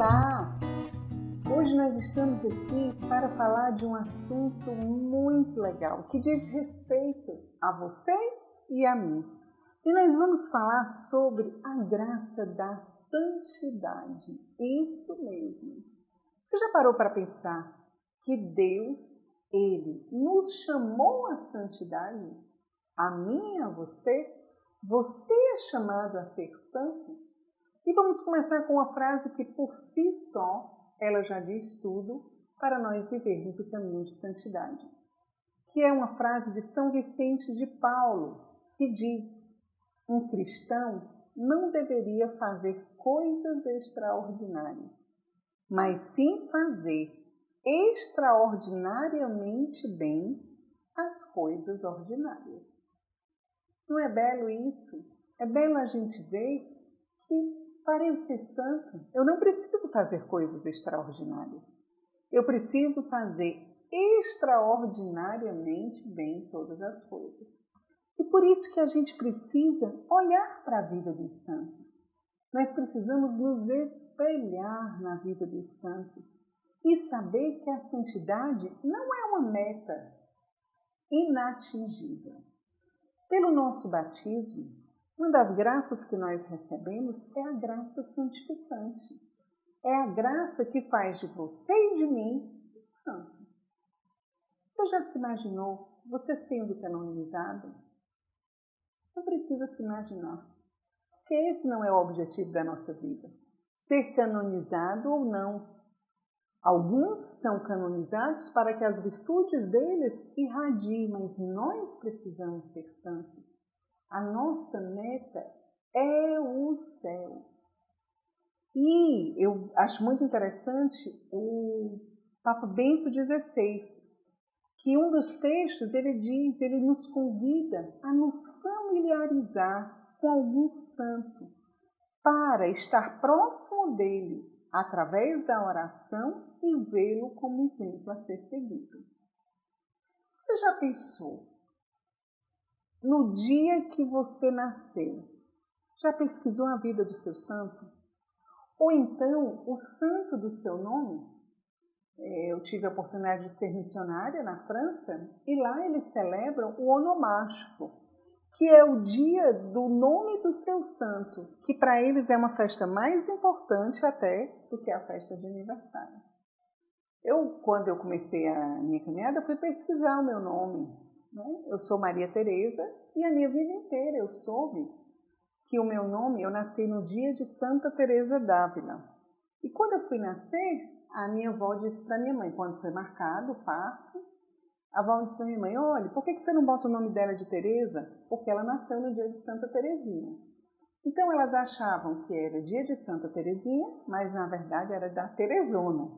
Olá! Hoje nós estamos aqui para falar de um assunto muito legal que diz respeito a você e a mim. E nós vamos falar sobre a graça da santidade. Isso mesmo. Você já parou para pensar que Deus, Ele nos chamou à santidade? A mim e a você? Você é chamado a ser santo? E vamos começar com uma frase que por si só ela já diz tudo para nós vivermos o caminho de santidade. Que é uma frase de São Vicente de Paulo, que diz: um cristão não deveria fazer coisas extraordinárias, mas sim fazer extraordinariamente bem as coisas ordinárias. Não é belo isso? É belo a gente ver que, para eu ser santo, eu não preciso fazer coisas extraordinárias. Eu preciso fazer extraordinariamente bem todas as coisas. E por isso que a gente precisa olhar para a vida dos santos. Nós precisamos nos espelhar na vida dos santos e saber que a santidade não é uma meta inatingível. Pelo nosso batismo, uma das graças que nós recebemos é a graça santificante. É a graça que faz de você e de mim um santo. Você já se imaginou você sendo canonizado? Não precisa se imaginar, porque esse não é o objetivo da nossa vida. Ser canonizado ou não Alguns são canonizados para que as virtudes deles irradiem, mas nós precisamos ser santos. A nossa meta é o céu. E eu acho muito interessante o Papa Bento XVI, que um dos textos ele diz, ele nos convida a nos familiarizar com algum santo para estar próximo dele através da oração e vê-lo como exemplo a ser seguido. Você já pensou? No dia que você nasceu, já pesquisou a vida do seu santo? Ou então o santo do seu nome? É, eu tive a oportunidade de ser missionária na França e lá eles celebram o onomástico, que é o dia do nome do seu santo, que para eles é uma festa mais importante até do que a festa de aniversário. Eu, quando eu comecei a minha caminhada, fui pesquisar o meu nome. Né? Eu sou Maria Tereza e a minha vida inteira eu soube que o meu nome, eu nasci no dia de Santa Teresa d'Ávila. E quando eu fui nascer, a minha avó disse para minha mãe, quando foi marcado o parto, a avó disse para minha mãe, olha, por que você não bota o nome dela de Teresa? Porque ela nasceu no dia de Santa Teresinha. Então elas achavam que era dia de Santa Teresinha, mas na verdade era da Teresona.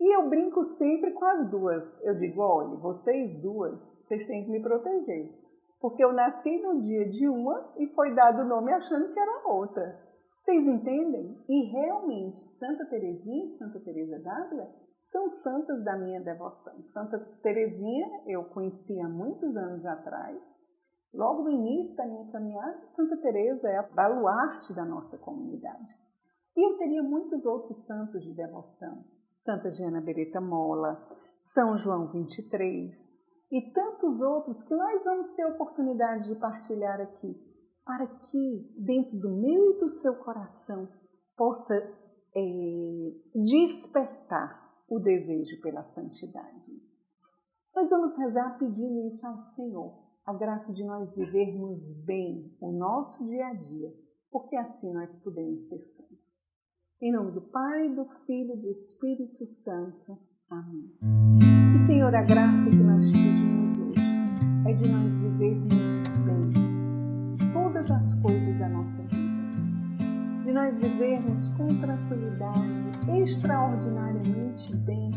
E eu brinco sempre com as duas. Eu digo, olha, vocês duas, vocês têm que me proteger. Porque eu nasci no dia de uma e foi dado o nome achando que era outra. Vocês entendem? E realmente, Santa Teresinha e Santa Teresa d'Ávila são santas da minha devoção. Santa Teresinha eu conheci há muitos anos atrás. Logo no início da minha caminhada, Santa Teresa é a baluarte da nossa comunidade. E eu teria muitos outros santos de devoção. Santa Diana Beretta Mola, São João 23 e tantos outros que nós vamos ter oportunidade de partilhar aqui, para que dentro do meu e do seu coração possa é, despertar o desejo pela santidade. Nós vamos rezar pedindo isso ao Senhor, a graça de nós vivermos bem o nosso dia a dia, porque assim nós podemos ser santos. Em nome do Pai, do Filho e do Espírito Santo. Amém. Senhor, a graça que nós pedimos hoje é de nós vivermos bem todas as coisas da nossa vida, de nós vivermos com tranquilidade, extraordinariamente bem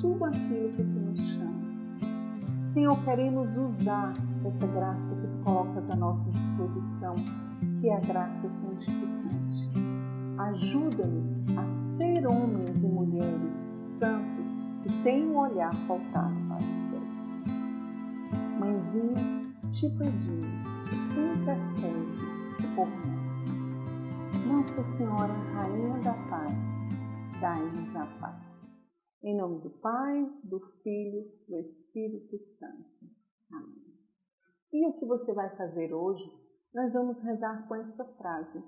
tudo aquilo que Tu nos chama. Senhor, queremos usar essa graça que Tu colocas à nossa disposição, que é a graça santificante ajuda-nos a ser homens e mulheres santos têm um olhar voltado para o céu. Mãezinha, te pedimos, intercede por nós. Nossa Senhora, Rainha da Paz, dai-nos a paz. Em nome do Pai, do Filho, do Espírito Santo. Amém. E o que você vai fazer hoje? Nós vamos rezar com essa frase.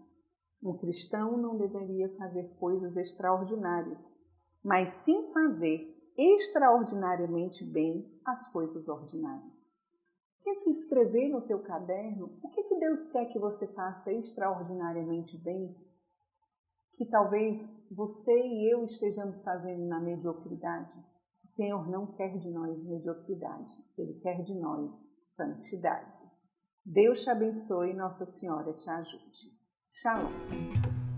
Um cristão não deveria fazer coisas extraordinárias, mas sim fazer extraordinariamente bem as coisas ordinárias. Quer que escrever no teu caderno o que, que Deus quer que você faça extraordinariamente bem? Que talvez você e eu estejamos fazendo na mediocridade. O Senhor não quer de nós mediocridade, Ele quer de nós santidade. Deus te abençoe e Nossa Senhora te ajude. Shalom.